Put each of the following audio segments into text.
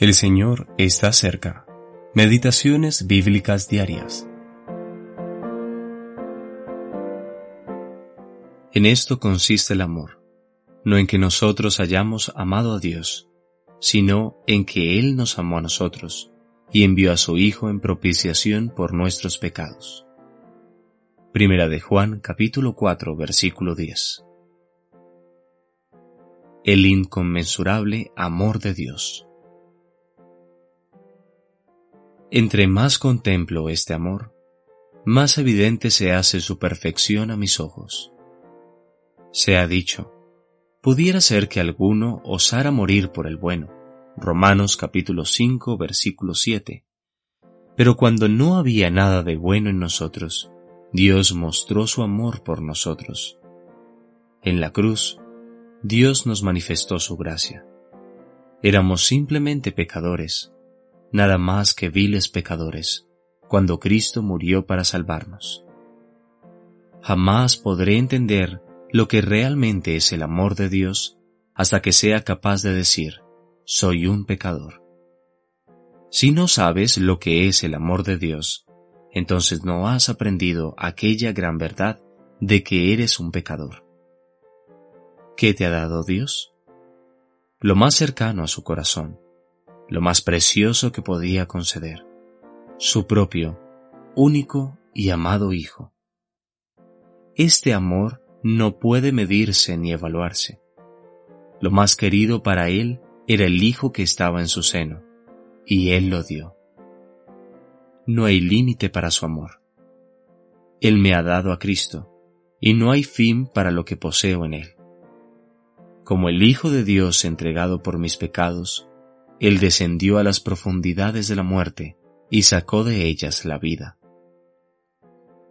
El Señor está cerca. Meditaciones bíblicas diarias. En esto consiste el amor, no en que nosotros hayamos amado a Dios, sino en que Él nos amó a nosotros y envió a su Hijo en propiciación por nuestros pecados. Primera de Juan capítulo 4 versículo 10. El inconmensurable amor de Dios. Entre más contemplo este amor, más evidente se hace su perfección a mis ojos. Se ha dicho, pudiera ser que alguno osara morir por el bueno. Romanos capítulo 5 versículo 7. Pero cuando no había nada de bueno en nosotros, Dios mostró su amor por nosotros. En la cruz, Dios nos manifestó su gracia. Éramos simplemente pecadores, nada más que viles pecadores, cuando Cristo murió para salvarnos. Jamás podré entender lo que realmente es el amor de Dios hasta que sea capaz de decir, soy un pecador. Si no sabes lo que es el amor de Dios, entonces no has aprendido aquella gran verdad de que eres un pecador. ¿Qué te ha dado Dios? Lo más cercano a su corazón, lo más precioso que podía conceder, su propio, único y amado Hijo. Este amor no puede medirse ni evaluarse. Lo más querido para Él era el Hijo que estaba en su seno, y Él lo dio. No hay límite para su amor. Él me ha dado a Cristo, y no hay fin para lo que poseo en Él. Como el Hijo de Dios entregado por mis pecados, él descendió a las profundidades de la muerte y sacó de ellas la vida.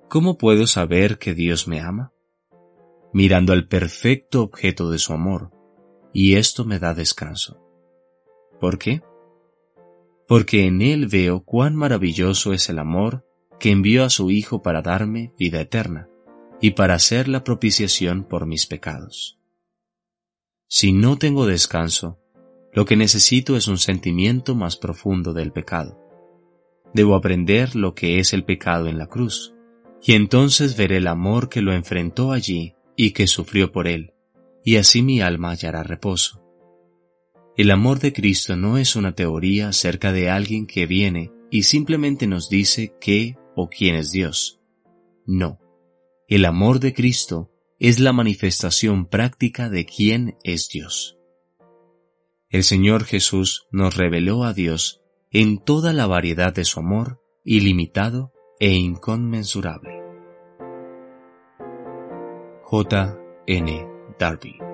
¿Cómo puedo saber que Dios me ama? Mirando al perfecto objeto de su amor, y esto me da descanso. ¿Por qué? Porque en Él veo cuán maravilloso es el amor que envió a su Hijo para darme vida eterna y para hacer la propiciación por mis pecados. Si no tengo descanso, lo que necesito es un sentimiento más profundo del pecado. Debo aprender lo que es el pecado en la cruz, y entonces veré el amor que lo enfrentó allí y que sufrió por él, y así mi alma hallará reposo. El amor de Cristo no es una teoría acerca de alguien que viene y simplemente nos dice qué o quién es Dios. No, el amor de Cristo es la manifestación práctica de quién es Dios el Señor Jesús nos reveló a Dios en toda la variedad de su amor ilimitado e inconmensurable. J. N. Darby